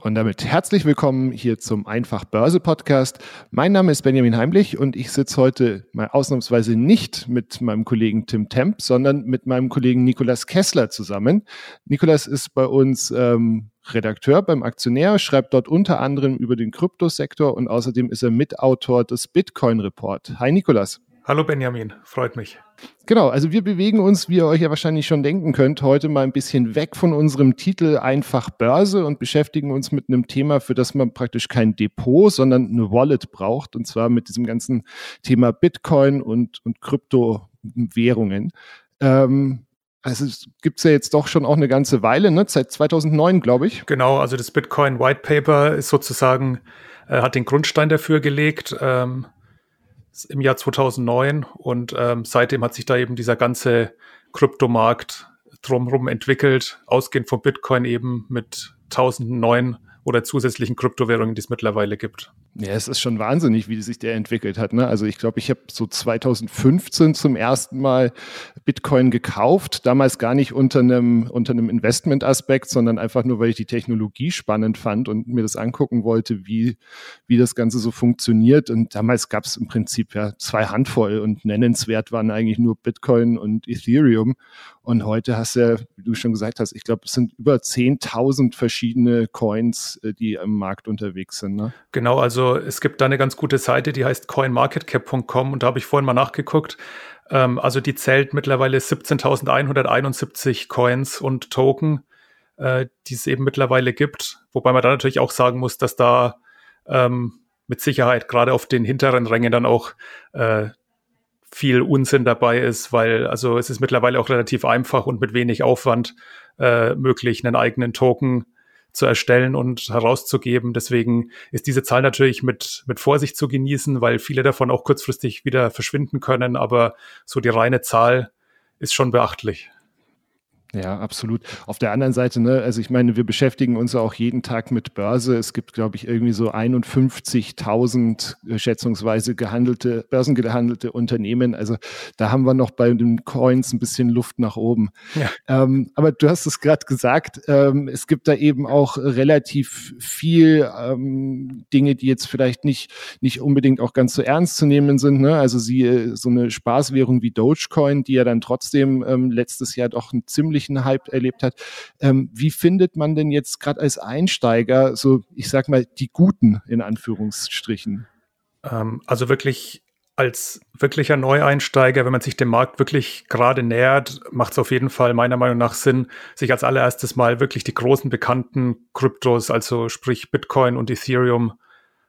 Und damit herzlich willkommen hier zum Einfach Börse Podcast. Mein Name ist Benjamin Heimlich und ich sitze heute mal ausnahmsweise nicht mit meinem Kollegen Tim Temp, sondern mit meinem Kollegen Nikolas Kessler zusammen. Nikolas ist bei uns ähm, Redakteur beim Aktionär, schreibt dort unter anderem über den Kryptosektor und außerdem ist er Mitautor des Bitcoin Report. Hi Nikolas. Hallo Benjamin, freut mich. Genau, also wir bewegen uns, wie ihr euch ja wahrscheinlich schon denken könnt, heute mal ein bisschen weg von unserem Titel einfach Börse und beschäftigen uns mit einem Thema, für das man praktisch kein Depot, sondern eine Wallet braucht und zwar mit diesem ganzen Thema Bitcoin und, und Kryptowährungen. Ähm, also es gibt es ja jetzt doch schon auch eine ganze Weile, ne? seit 2009, glaube ich. Genau, also das Bitcoin White Paper ist sozusagen, äh, hat den Grundstein dafür gelegt ähm, im Jahr 2009 und ähm, seitdem hat sich da eben dieser ganze Kryptomarkt drumherum entwickelt, ausgehend vom Bitcoin eben mit tausenden neuen oder zusätzlichen Kryptowährungen, die es mittlerweile gibt. Ja, es ist schon wahnsinnig, wie sich der entwickelt hat. Ne? Also ich glaube, ich habe so 2015 zum ersten Mal Bitcoin gekauft. Damals gar nicht unter einem, unter einem Investment-Aspekt, sondern einfach nur, weil ich die Technologie spannend fand und mir das angucken wollte, wie, wie das Ganze so funktioniert. Und damals gab es im Prinzip ja zwei Handvoll und nennenswert waren eigentlich nur Bitcoin und Ethereum. Und heute hast du ja, wie du schon gesagt hast, ich glaube, es sind über 10.000 verschiedene Coins, äh, die im Markt unterwegs sind. Ne? Genau, also es gibt da eine ganz gute Seite, die heißt coinmarketcap.com und da habe ich vorhin mal nachgeguckt. Ähm, also die zählt mittlerweile 17.171 Coins und Token, äh, die es eben mittlerweile gibt. Wobei man da natürlich auch sagen muss, dass da ähm, mit Sicherheit gerade auf den hinteren Rängen dann auch äh, viel Unsinn dabei ist, weil also es ist mittlerweile auch relativ einfach und mit wenig Aufwand äh, möglich, einen eigenen Token zu erstellen und herauszugeben. Deswegen ist diese Zahl natürlich mit, mit Vorsicht zu genießen, weil viele davon auch kurzfristig wieder verschwinden können. Aber so die reine Zahl ist schon beachtlich. Ja, absolut. Auf der anderen Seite, ne, also ich meine, wir beschäftigen uns auch jeden Tag mit Börse. Es gibt, glaube ich, irgendwie so 51.000 äh, schätzungsweise gehandelte, börsengehandelte Unternehmen. Also da haben wir noch bei den Coins ein bisschen Luft nach oben. Ja. Ähm, aber du hast es gerade gesagt, ähm, es gibt da eben auch relativ viel ähm, Dinge, die jetzt vielleicht nicht, nicht unbedingt auch ganz so ernst zu nehmen sind. Ne? Also sie, so eine Spaßwährung wie Dogecoin, die ja dann trotzdem ähm, letztes Jahr doch ein ziemlich ziemlichen Hype erlebt hat. Ähm, wie findet man denn jetzt gerade als Einsteiger so, ich sag mal, die guten in Anführungsstrichen? Ähm, also wirklich als wirklicher Neueinsteiger, wenn man sich dem Markt wirklich gerade nähert, macht es auf jeden Fall meiner Meinung nach Sinn, sich als allererstes mal wirklich die großen bekannten Kryptos, also sprich Bitcoin und Ethereum,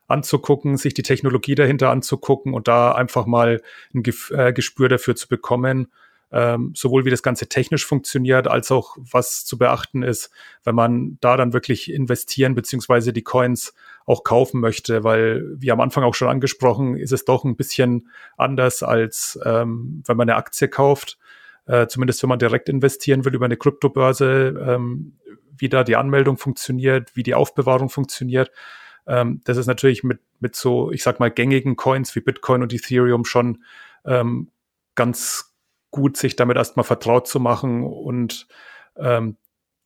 anzugucken, sich die Technologie dahinter anzugucken und da einfach mal ein äh, Gespür dafür zu bekommen ähm, sowohl wie das Ganze technisch funktioniert, als auch was zu beachten ist, wenn man da dann wirklich investieren beziehungsweise die Coins auch kaufen möchte, weil wie am Anfang auch schon angesprochen, ist es doch ein bisschen anders als ähm, wenn man eine Aktie kauft. Äh, zumindest wenn man direkt investieren will über eine Kryptobörse, ähm, wie da die Anmeldung funktioniert, wie die Aufbewahrung funktioniert. Ähm, das ist natürlich mit, mit so, ich sag mal, gängigen Coins wie Bitcoin und Ethereum schon ähm, ganz gut, sich damit erstmal vertraut zu machen und ähm,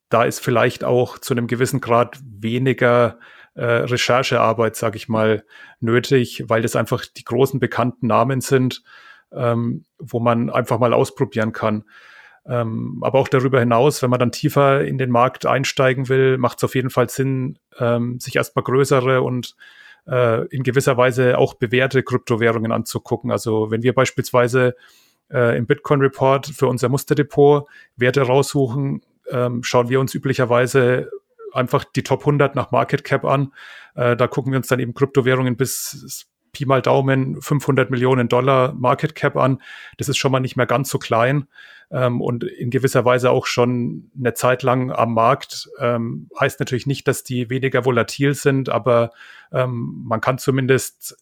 da ist vielleicht auch zu einem gewissen Grad weniger äh, Recherchearbeit, sage ich mal, nötig, weil das einfach die großen bekannten Namen sind, ähm, wo man einfach mal ausprobieren kann. Ähm, aber auch darüber hinaus, wenn man dann tiefer in den Markt einsteigen will, macht es auf jeden Fall Sinn, ähm, sich erstmal größere und äh, in gewisser Weise auch bewährte Kryptowährungen anzugucken. Also wenn wir beispielsweise äh, im Bitcoin Report für unser Musterdepot Werte raussuchen, ähm, schauen wir uns üblicherweise einfach die Top 100 nach Market Cap an. Äh, da gucken wir uns dann eben Kryptowährungen bis Pi mal Daumen 500 Millionen Dollar Market Cap an. Das ist schon mal nicht mehr ganz so klein ähm, und in gewisser Weise auch schon eine Zeit lang am Markt. Ähm, heißt natürlich nicht, dass die weniger volatil sind, aber ähm, man kann zumindest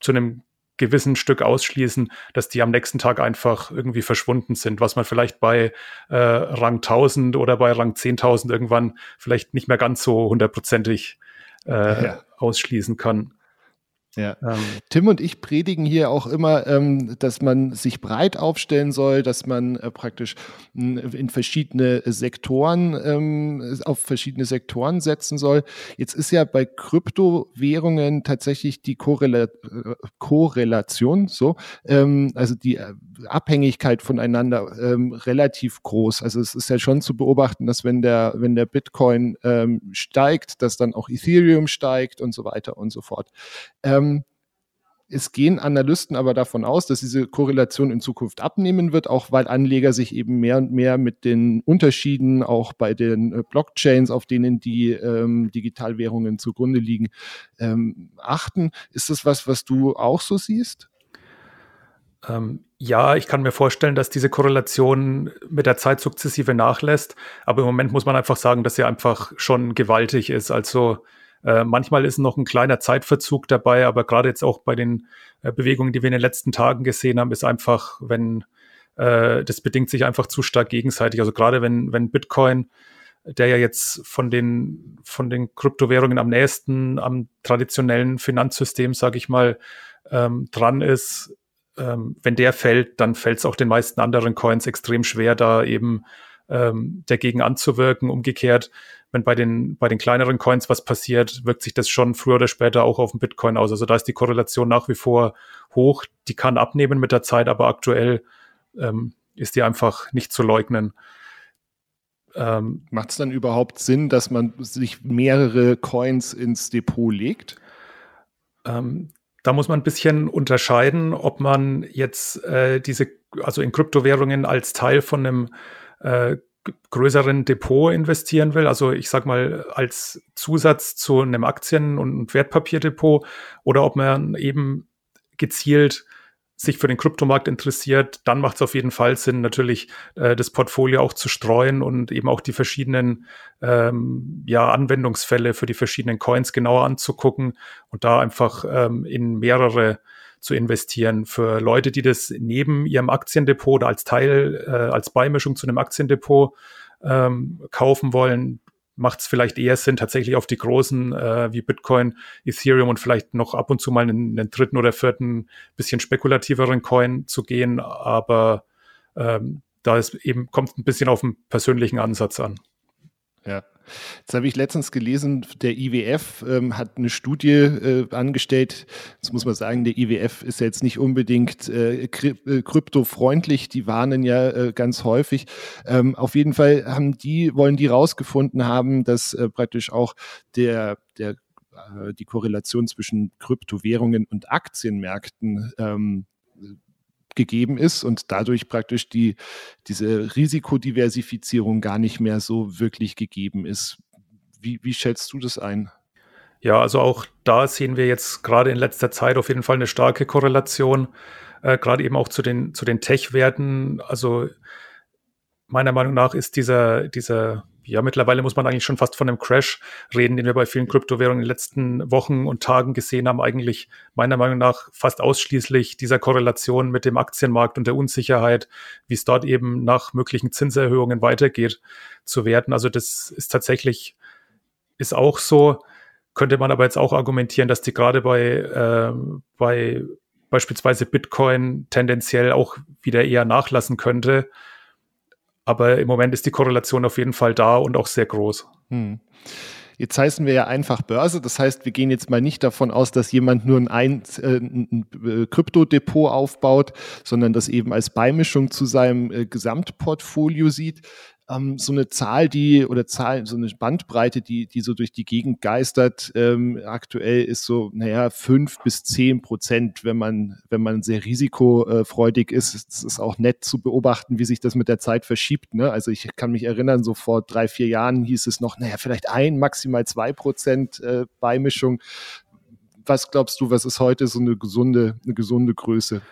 zu einem gewissen Stück ausschließen, dass die am nächsten Tag einfach irgendwie verschwunden sind, was man vielleicht bei äh, Rang 1000 oder bei Rang 10.000 irgendwann vielleicht nicht mehr ganz so hundertprozentig äh, ja. ausschließen kann. Ja. Ähm, Tim und ich predigen hier auch immer, ähm, dass man sich breit aufstellen soll, dass man äh, praktisch in verschiedene Sektoren, ähm, auf verschiedene Sektoren setzen soll. Jetzt ist ja bei Kryptowährungen tatsächlich die Korrela äh, Korrelation, so, ähm, also die äh, Abhängigkeit voneinander ähm, relativ groß. Also es ist ja schon zu beobachten, dass wenn der, wenn der Bitcoin ähm, steigt, dass dann auch Ethereum steigt und so weiter und so fort. Ähm, ähm, es gehen Analysten aber davon aus, dass diese Korrelation in Zukunft abnehmen wird, auch weil Anleger sich eben mehr und mehr mit den Unterschieden auch bei den äh, Blockchains, auf denen die ähm, Digitalwährungen zugrunde liegen, ähm, achten. Ist das was, was du auch so siehst? Ähm, ja, ich kann mir vorstellen, dass diese Korrelation mit der Zeit sukzessive nachlässt. Aber im Moment muss man einfach sagen, dass sie einfach schon gewaltig ist. Also äh, manchmal ist noch ein kleiner Zeitverzug dabei, aber gerade jetzt auch bei den äh, Bewegungen, die wir in den letzten Tagen gesehen haben, ist einfach, wenn äh, das bedingt sich einfach zu stark gegenseitig. Also gerade wenn, wenn Bitcoin, der ja jetzt von den, von den Kryptowährungen am nächsten am traditionellen Finanzsystem, sage ich mal, ähm, dran ist, ähm, wenn der fällt, dann fällt es auch den meisten anderen Coins extrem schwer, da eben ähm, dagegen anzuwirken. Umgekehrt, wenn bei den, bei den kleineren Coins was passiert, wirkt sich das schon früher oder später auch auf den Bitcoin aus. Also da ist die Korrelation nach wie vor hoch. Die kann abnehmen mit der Zeit, aber aktuell ähm, ist die einfach nicht zu leugnen. Ähm, Macht es dann überhaupt Sinn, dass man sich mehrere Coins ins Depot legt? Ähm, da muss man ein bisschen unterscheiden, ob man jetzt äh, diese, also in Kryptowährungen als Teil von einem äh, größeren Depot investieren will, also ich sag mal als Zusatz zu einem Aktien- und Wertpapierdepot oder ob man eben gezielt sich für den Kryptomarkt interessiert, dann macht es auf jeden Fall Sinn, natürlich äh, das Portfolio auch zu streuen und eben auch die verschiedenen ähm, ja, Anwendungsfälle für die verschiedenen Coins genauer anzugucken und da einfach ähm, in mehrere zu investieren. Für Leute, die das neben ihrem Aktiendepot oder als Teil, äh, als Beimischung zu einem Aktiendepot ähm, kaufen wollen, macht es vielleicht eher Sinn, tatsächlich auf die großen äh, wie Bitcoin, Ethereum und vielleicht noch ab und zu mal einen, einen dritten oder vierten bisschen spekulativeren Coin zu gehen. Aber ähm, da ist eben kommt ein bisschen auf den persönlichen Ansatz an. Ja. Jetzt habe ich letztens gelesen, der IWF ähm, hat eine Studie äh, angestellt. Jetzt muss man sagen, der IWF ist ja jetzt nicht unbedingt äh, äh, kryptofreundlich. Die warnen ja äh, ganz häufig. Ähm, auf jeden Fall haben die, wollen die rausgefunden haben, dass äh, praktisch auch der, der äh, die Korrelation zwischen Kryptowährungen und Aktienmärkten ähm, gegeben ist und dadurch praktisch die, diese Risikodiversifizierung gar nicht mehr so wirklich gegeben ist. Wie, wie schätzt du das ein? Ja, also auch da sehen wir jetzt gerade in letzter Zeit auf jeden Fall eine starke Korrelation, äh, gerade eben auch zu den, zu den Tech-Werten. Also meiner Meinung nach ist dieser, dieser ja, mittlerweile muss man eigentlich schon fast von einem Crash reden, den wir bei vielen Kryptowährungen in den letzten Wochen und Tagen gesehen haben, eigentlich meiner Meinung nach fast ausschließlich dieser Korrelation mit dem Aktienmarkt und der Unsicherheit, wie es dort eben nach möglichen Zinserhöhungen weitergeht, zu werten. Also das ist tatsächlich, ist auch so, könnte man aber jetzt auch argumentieren, dass die gerade bei, äh, bei beispielsweise Bitcoin tendenziell auch wieder eher nachlassen könnte aber im Moment ist die Korrelation auf jeden Fall da und auch sehr groß. Hm. Jetzt heißen wir ja einfach Börse. Das heißt, wir gehen jetzt mal nicht davon aus, dass jemand nur ein, ein, äh, ein äh, Kryptodepot aufbaut, sondern das eben als Beimischung zu seinem äh, Gesamtportfolio sieht ähm, so eine Zahl, die oder Zahl, so eine Bandbreite, die, die so durch die Gegend geistert, ähm, aktuell ist so, naja, fünf bis zehn Prozent, wenn man, wenn man sehr risikofreudig ist. Es ist auch nett zu beobachten, wie sich das mit der Zeit verschiebt. Ne? Also ich kann mich erinnern, so vor drei, vier Jahren hieß es noch, naja, vielleicht ein, maximal zwei Prozent äh, Beimischung. Was glaubst du, was ist heute so eine gesunde, eine gesunde Größe?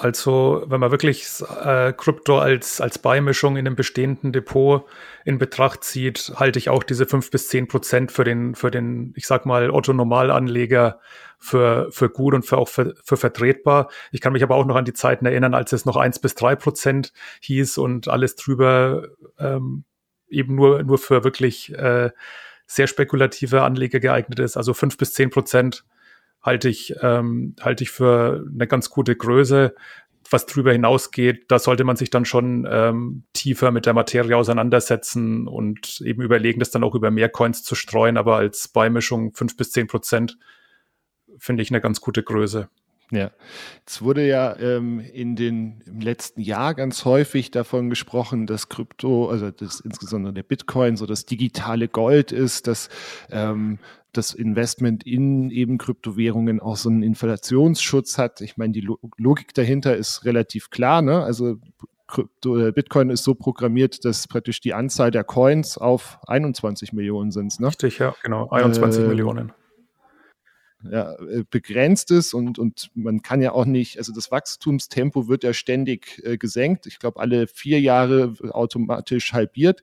Also wenn man wirklich äh, Krypto als, als Beimischung in einem bestehenden Depot in Betracht zieht, halte ich auch diese fünf bis zehn Prozent für den, für den, ich sag mal, Otto-Normalanleger für, für gut und für auch für, für vertretbar. Ich kann mich aber auch noch an die Zeiten erinnern, als es noch eins bis drei Prozent hieß und alles drüber ähm, eben nur, nur für wirklich äh, sehr spekulative Anleger geeignet ist. Also fünf bis zehn Prozent halte ich, ähm, halte ich für eine ganz gute Größe. Was drüber hinausgeht, da sollte man sich dann schon ähm, tiefer mit der Materie auseinandersetzen und eben überlegen, das dann auch über mehr Coins zu streuen. Aber als Beimischung fünf bis zehn Prozent finde ich eine ganz gute Größe. Ja, es wurde ja ähm, in den im letzten Jahr ganz häufig davon gesprochen, dass Krypto, also das insbesondere der Bitcoin, so das digitale Gold ist, dass ähm, das Investment in eben Kryptowährungen auch so einen Inflationsschutz hat. Ich meine, die Logik dahinter ist relativ klar. Ne? Also Krypto, äh, Bitcoin ist so programmiert, dass praktisch die Anzahl der Coins auf 21 Millionen sind. Ne? Richtig, ja, genau, 21 äh, Millionen ja, äh, begrenzt ist und, und man kann ja auch nicht, also das Wachstumstempo wird ja ständig äh, gesenkt. Ich glaube, alle vier Jahre automatisch halbiert.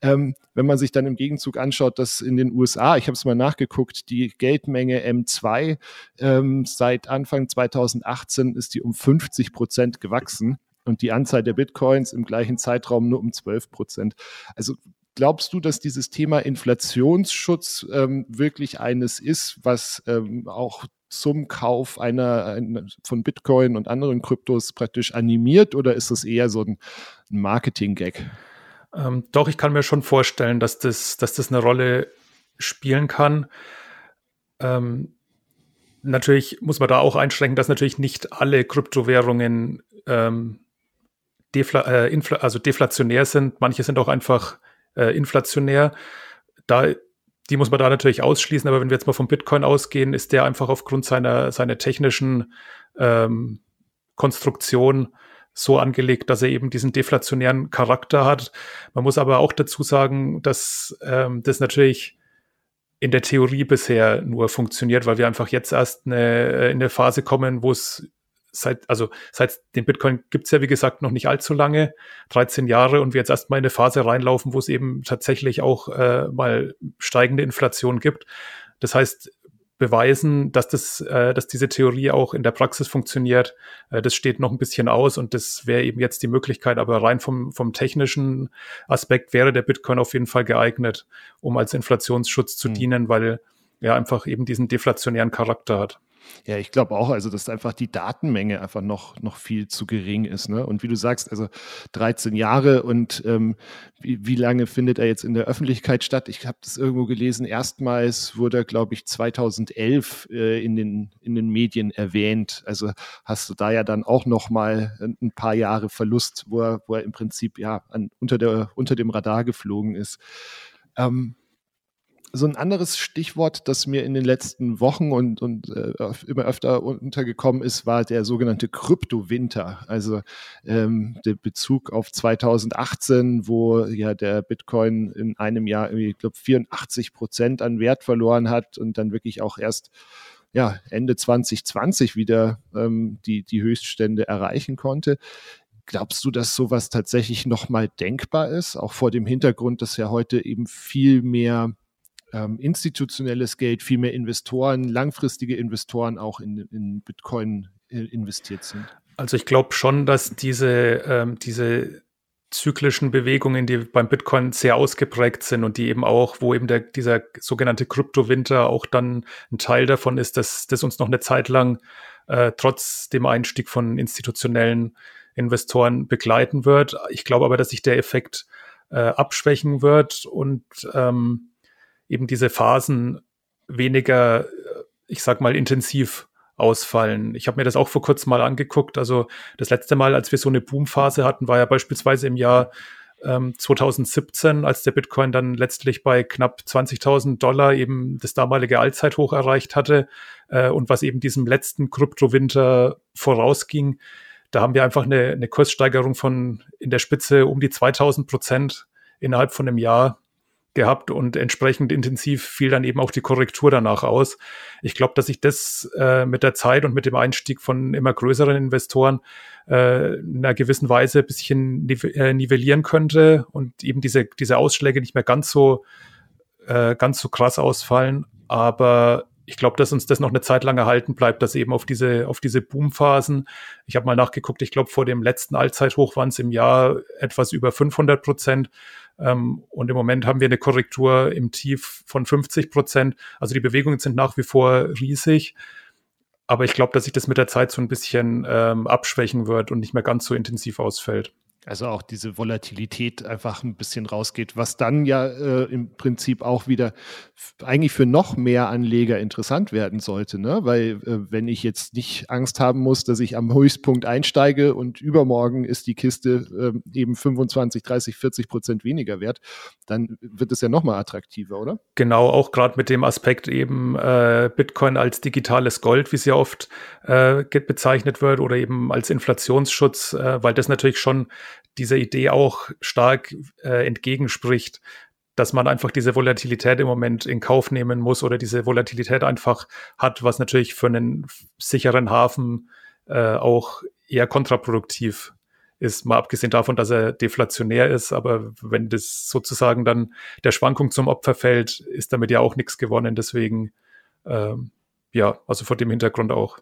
Ähm, wenn man sich dann im Gegenzug anschaut, dass in den USA, ich habe es mal nachgeguckt, die Geldmenge M2 ähm, seit Anfang 2018 ist die um 50 Prozent gewachsen und die Anzahl der Bitcoins im gleichen Zeitraum nur um 12 Prozent. Also Glaubst du, dass dieses Thema Inflationsschutz ähm, wirklich eines ist, was ähm, auch zum Kauf einer, einer, von Bitcoin und anderen Kryptos praktisch animiert oder ist das eher so ein Marketing-Gag? Ähm, doch, ich kann mir schon vorstellen, dass das, dass das eine Rolle spielen kann. Ähm, natürlich muss man da auch einschränken, dass natürlich nicht alle Kryptowährungen ähm, defla äh, also deflationär sind. Manche sind auch einfach äh, inflationär. Da, die muss man da natürlich ausschließen, aber wenn wir jetzt mal vom Bitcoin ausgehen, ist der einfach aufgrund seiner, seiner technischen ähm, Konstruktion so angelegt, dass er eben diesen deflationären Charakter hat. Man muss aber auch dazu sagen, dass ähm, das natürlich in der Theorie bisher nur funktioniert, weil wir einfach jetzt erst eine, in eine Phase kommen, wo es seit, also seit dem Bitcoin gibt's ja, wie gesagt, noch nicht allzu lange, 13 Jahre und wir jetzt erstmal in eine Phase reinlaufen, wo es eben tatsächlich auch äh, mal steigende Inflation gibt. Das heißt, beweisen, dass das, äh, dass diese Theorie auch in der Praxis funktioniert, äh, das steht noch ein bisschen aus und das wäre eben jetzt die Möglichkeit, aber rein vom, vom technischen Aspekt wäre der Bitcoin auf jeden Fall geeignet, um als Inflationsschutz zu mhm. dienen, weil er einfach eben diesen deflationären Charakter hat. Ja, ich glaube auch, also dass einfach die Datenmenge einfach noch, noch viel zu gering ist. Ne? Und wie du sagst, also 13 Jahre und ähm, wie, wie lange findet er jetzt in der Öffentlichkeit statt? Ich habe das irgendwo gelesen, erstmals wurde er, glaube ich, 2011 äh, in, den, in den Medien erwähnt. Also hast du da ja dann auch noch mal ein paar Jahre Verlust, wo er, wo er im Prinzip ja an, unter, der, unter dem Radar geflogen ist. Ähm, so ein anderes Stichwort, das mir in den letzten Wochen und, und äh, immer öfter untergekommen ist, war der sogenannte Kryptowinter. Also ähm, der Bezug auf 2018, wo ja der Bitcoin in einem Jahr, ich glaube, 84 Prozent an Wert verloren hat und dann wirklich auch erst ja, Ende 2020 wieder ähm, die, die Höchststände erreichen konnte. Glaubst du, dass sowas tatsächlich nochmal denkbar ist, auch vor dem Hintergrund, dass ja heute eben viel mehr ähm, institutionelles Geld, viel mehr Investoren, langfristige Investoren auch in, in Bitcoin äh, investiert sind? Also ich glaube schon, dass diese, ähm, diese zyklischen Bewegungen, die beim Bitcoin sehr ausgeprägt sind und die eben auch, wo eben der, dieser sogenannte Kryptowinter auch dann ein Teil davon ist, dass das uns noch eine Zeit lang äh, trotz dem Einstieg von institutionellen Investoren begleiten wird. Ich glaube aber, dass sich der Effekt äh, abschwächen wird und ähm, eben diese Phasen weniger, ich sag mal, intensiv ausfallen. Ich habe mir das auch vor kurzem mal angeguckt. Also das letzte Mal, als wir so eine Boomphase hatten, war ja beispielsweise im Jahr ähm, 2017, als der Bitcoin dann letztlich bei knapp 20.000 Dollar eben das damalige Allzeithoch erreicht hatte äh, und was eben diesem letzten Kryptowinter vorausging. Da haben wir einfach eine, eine Kurssteigerung von in der Spitze um die 2000 Prozent innerhalb von einem Jahr gehabt und entsprechend intensiv fiel dann eben auch die Korrektur danach aus. Ich glaube, dass sich das äh, mit der Zeit und mit dem Einstieg von immer größeren Investoren äh, in einer gewissen Weise ein bisschen äh, nivellieren könnte und eben diese, diese Ausschläge nicht mehr ganz so, äh, ganz so krass ausfallen. Aber ich glaube, dass uns das noch eine Zeit lang erhalten bleibt, dass eben auf diese, auf diese Boomphasen, ich habe mal nachgeguckt, ich glaube, vor dem letzten Allzeithoch waren es im Jahr etwas über 500 Prozent. Ähm, und im Moment haben wir eine Korrektur im Tief von 50 Prozent. Also die Bewegungen sind nach wie vor riesig. Aber ich glaube, dass sich das mit der Zeit so ein bisschen ähm, abschwächen wird und nicht mehr ganz so intensiv ausfällt. Also auch diese Volatilität einfach ein bisschen rausgeht, was dann ja äh, im Prinzip auch wieder eigentlich für noch mehr Anleger interessant werden sollte, ne? Weil äh, wenn ich jetzt nicht Angst haben muss, dass ich am Höchstpunkt einsteige und übermorgen ist die Kiste äh, eben 25, 30, 40 Prozent weniger wert, dann wird es ja noch mal attraktiver, oder? Genau, auch gerade mit dem Aspekt eben äh, Bitcoin als digitales Gold, wie es ja oft äh, bezeichnet wird, oder eben als Inflationsschutz, äh, weil das natürlich schon dieser Idee auch stark äh, entgegenspricht, dass man einfach diese Volatilität im Moment in Kauf nehmen muss oder diese Volatilität einfach hat, was natürlich für einen sicheren Hafen äh, auch eher kontraproduktiv ist, mal abgesehen davon, dass er deflationär ist, aber wenn das sozusagen dann der Schwankung zum Opfer fällt, ist damit ja auch nichts gewonnen. Deswegen, ähm, ja, also vor dem Hintergrund auch.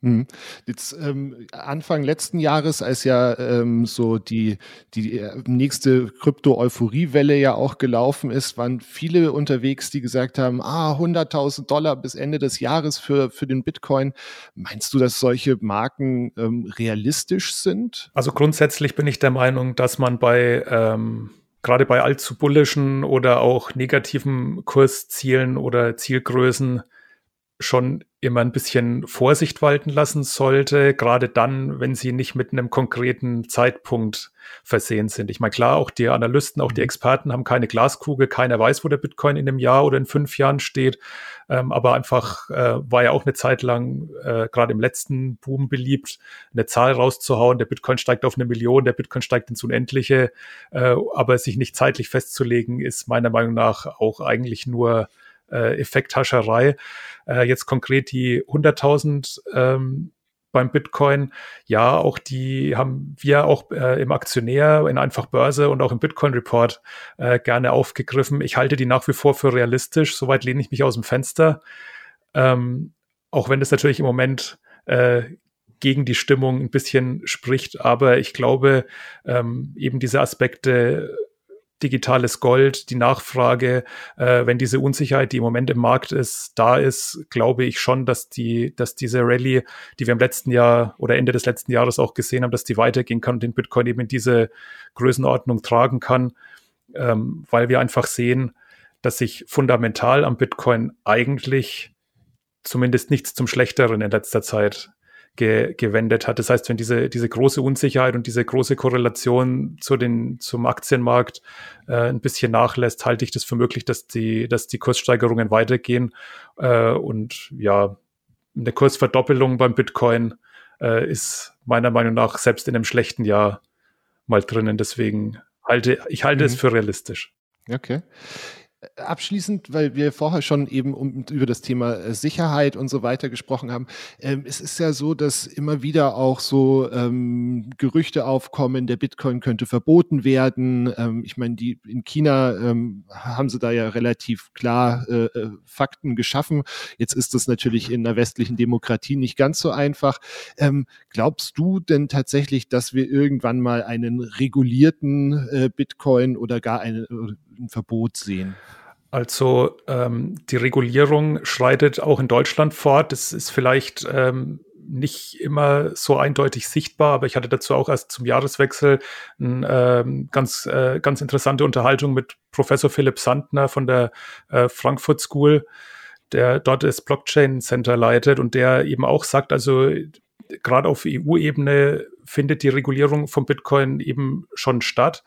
Mhm. Jetzt ähm, Anfang letzten Jahres, als ja ähm, so die, die äh, nächste Krypto-Euphoriewelle ja auch gelaufen ist, waren viele unterwegs, die gesagt haben, ah, 100.000 Dollar bis Ende des Jahres für, für den Bitcoin. Meinst du, dass solche Marken ähm, realistisch sind? Also grundsätzlich bin ich der Meinung, dass man bei ähm, gerade bei allzu bullischen oder auch negativen Kurszielen oder Zielgrößen schon immer ein bisschen Vorsicht walten lassen sollte, gerade dann, wenn sie nicht mit einem konkreten Zeitpunkt versehen sind. Ich meine, klar, auch die Analysten, auch die mhm. Experten haben keine Glaskugel, keiner weiß, wo der Bitcoin in einem Jahr oder in fünf Jahren steht. Ähm, aber einfach äh, war ja auch eine Zeit lang, äh, gerade im letzten Boom beliebt, eine Zahl rauszuhauen. Der Bitcoin steigt auf eine Million, der Bitcoin steigt ins Unendliche. Äh, aber sich nicht zeitlich festzulegen, ist meiner Meinung nach auch eigentlich nur äh, Effekthascherei. Äh, jetzt konkret die 100.000 ähm, beim Bitcoin. Ja, auch die haben wir auch äh, im Aktionär, in Einfach Börse und auch im Bitcoin Report äh, gerne aufgegriffen. Ich halte die nach wie vor für realistisch. Soweit lehne ich mich aus dem Fenster. Ähm, auch wenn das natürlich im Moment äh, gegen die Stimmung ein bisschen spricht. Aber ich glaube, ähm, eben diese Aspekte digitales Gold, die Nachfrage, äh, wenn diese Unsicherheit, die im Moment im Markt ist, da ist, glaube ich schon, dass die, dass diese Rallye, die wir im letzten Jahr oder Ende des letzten Jahres auch gesehen haben, dass die weitergehen kann und den Bitcoin eben in diese Größenordnung tragen kann, ähm, weil wir einfach sehen, dass sich fundamental am Bitcoin eigentlich zumindest nichts zum Schlechteren in letzter Zeit ge gewendet hat. Das heißt, wenn diese, diese große Unsicherheit und diese große Korrelation zu den, zum Aktienmarkt äh, ein bisschen nachlässt, halte ich das für möglich, dass die, dass die Kurssteigerungen weitergehen. Äh, und ja, eine Kursverdoppelung beim Bitcoin äh, ist meiner Meinung nach selbst in einem schlechten Jahr mal drinnen. Deswegen halte ich halte mhm. es für realistisch. Okay. Abschließend, weil wir vorher schon eben um, über das Thema äh, Sicherheit und so weiter gesprochen haben. Ähm, es ist ja so, dass immer wieder auch so ähm, Gerüchte aufkommen, der Bitcoin könnte verboten werden. Ähm, ich meine, die in China ähm, haben sie da ja relativ klar äh, äh, Fakten geschaffen. Jetzt ist das natürlich in einer westlichen Demokratie nicht ganz so einfach. Ähm, glaubst du denn tatsächlich, dass wir irgendwann mal einen regulierten äh, Bitcoin oder gar eine, äh, ein Verbot sehen? Also ähm, die Regulierung schreitet auch in Deutschland fort. Das ist vielleicht ähm, nicht immer so eindeutig sichtbar, aber ich hatte dazu auch erst zum Jahreswechsel eine ähm, ganz, äh, ganz interessante Unterhaltung mit Professor Philipp Sandner von der äh, Frankfurt School, der dort das Blockchain Center leitet und der eben auch sagt, also gerade auf EU-Ebene findet die Regulierung von Bitcoin eben schon statt.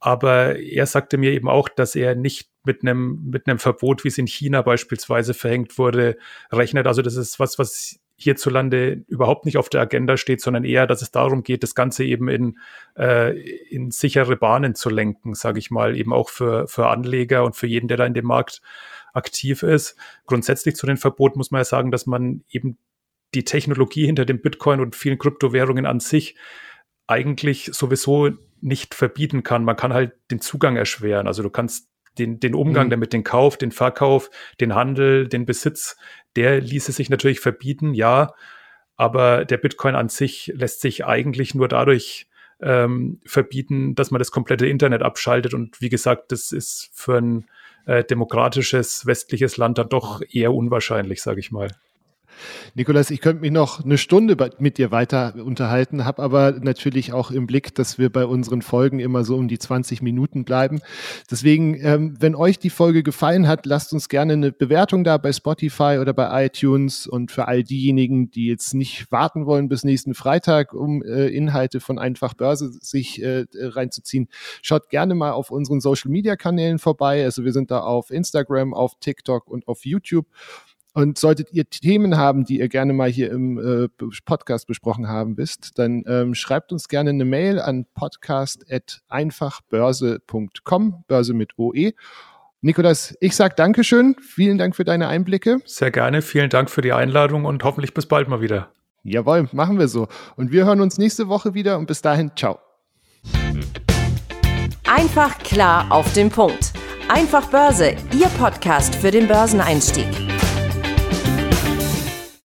Aber er sagte mir eben auch, dass er nicht mit einem, mit einem Verbot, wie es in China beispielsweise verhängt wurde, rechnet. Also das ist was, was hierzulande überhaupt nicht auf der Agenda steht, sondern eher, dass es darum geht, das Ganze eben in, äh, in sichere Bahnen zu lenken, sage ich mal, eben auch für, für Anleger und für jeden, der da in dem Markt aktiv ist. Grundsätzlich zu den Verboten muss man ja sagen, dass man eben die Technologie hinter dem Bitcoin und vielen Kryptowährungen an sich eigentlich sowieso nicht verbieten kann. Man kann halt den Zugang erschweren. Also du kannst den, den Umgang mhm. damit, den Kauf, den Verkauf, den Handel, den Besitz, der ließe sich natürlich verbieten, ja. Aber der Bitcoin an sich lässt sich eigentlich nur dadurch ähm, verbieten, dass man das komplette Internet abschaltet. Und wie gesagt, das ist für ein äh, demokratisches westliches Land dann doch eher unwahrscheinlich, sage ich mal. Nikolas, ich könnte mich noch eine Stunde mit dir weiter unterhalten, habe aber natürlich auch im Blick, dass wir bei unseren Folgen immer so um die 20 Minuten bleiben. Deswegen, ähm, wenn euch die Folge gefallen hat, lasst uns gerne eine Bewertung da bei Spotify oder bei iTunes und für all diejenigen, die jetzt nicht warten wollen bis nächsten Freitag, um äh, Inhalte von Einfach Börse sich äh, reinzuziehen, schaut gerne mal auf unseren Social Media Kanälen vorbei. Also wir sind da auf Instagram, auf TikTok und auf YouTube. Und solltet ihr Themen haben, die ihr gerne mal hier im äh, Podcast besprochen haben wisst, dann ähm, schreibt uns gerne eine Mail an podcast.einfachbörse.com, Börse mit OE. Nikolas, ich sage Dankeschön. Vielen Dank für deine Einblicke. Sehr gerne. Vielen Dank für die Einladung und hoffentlich bis bald mal wieder. Jawohl, machen wir so. Und wir hören uns nächste Woche wieder und bis dahin, ciao. Einfach klar auf den Punkt. Einfach Börse, Ihr Podcast für den Börseneinstieg.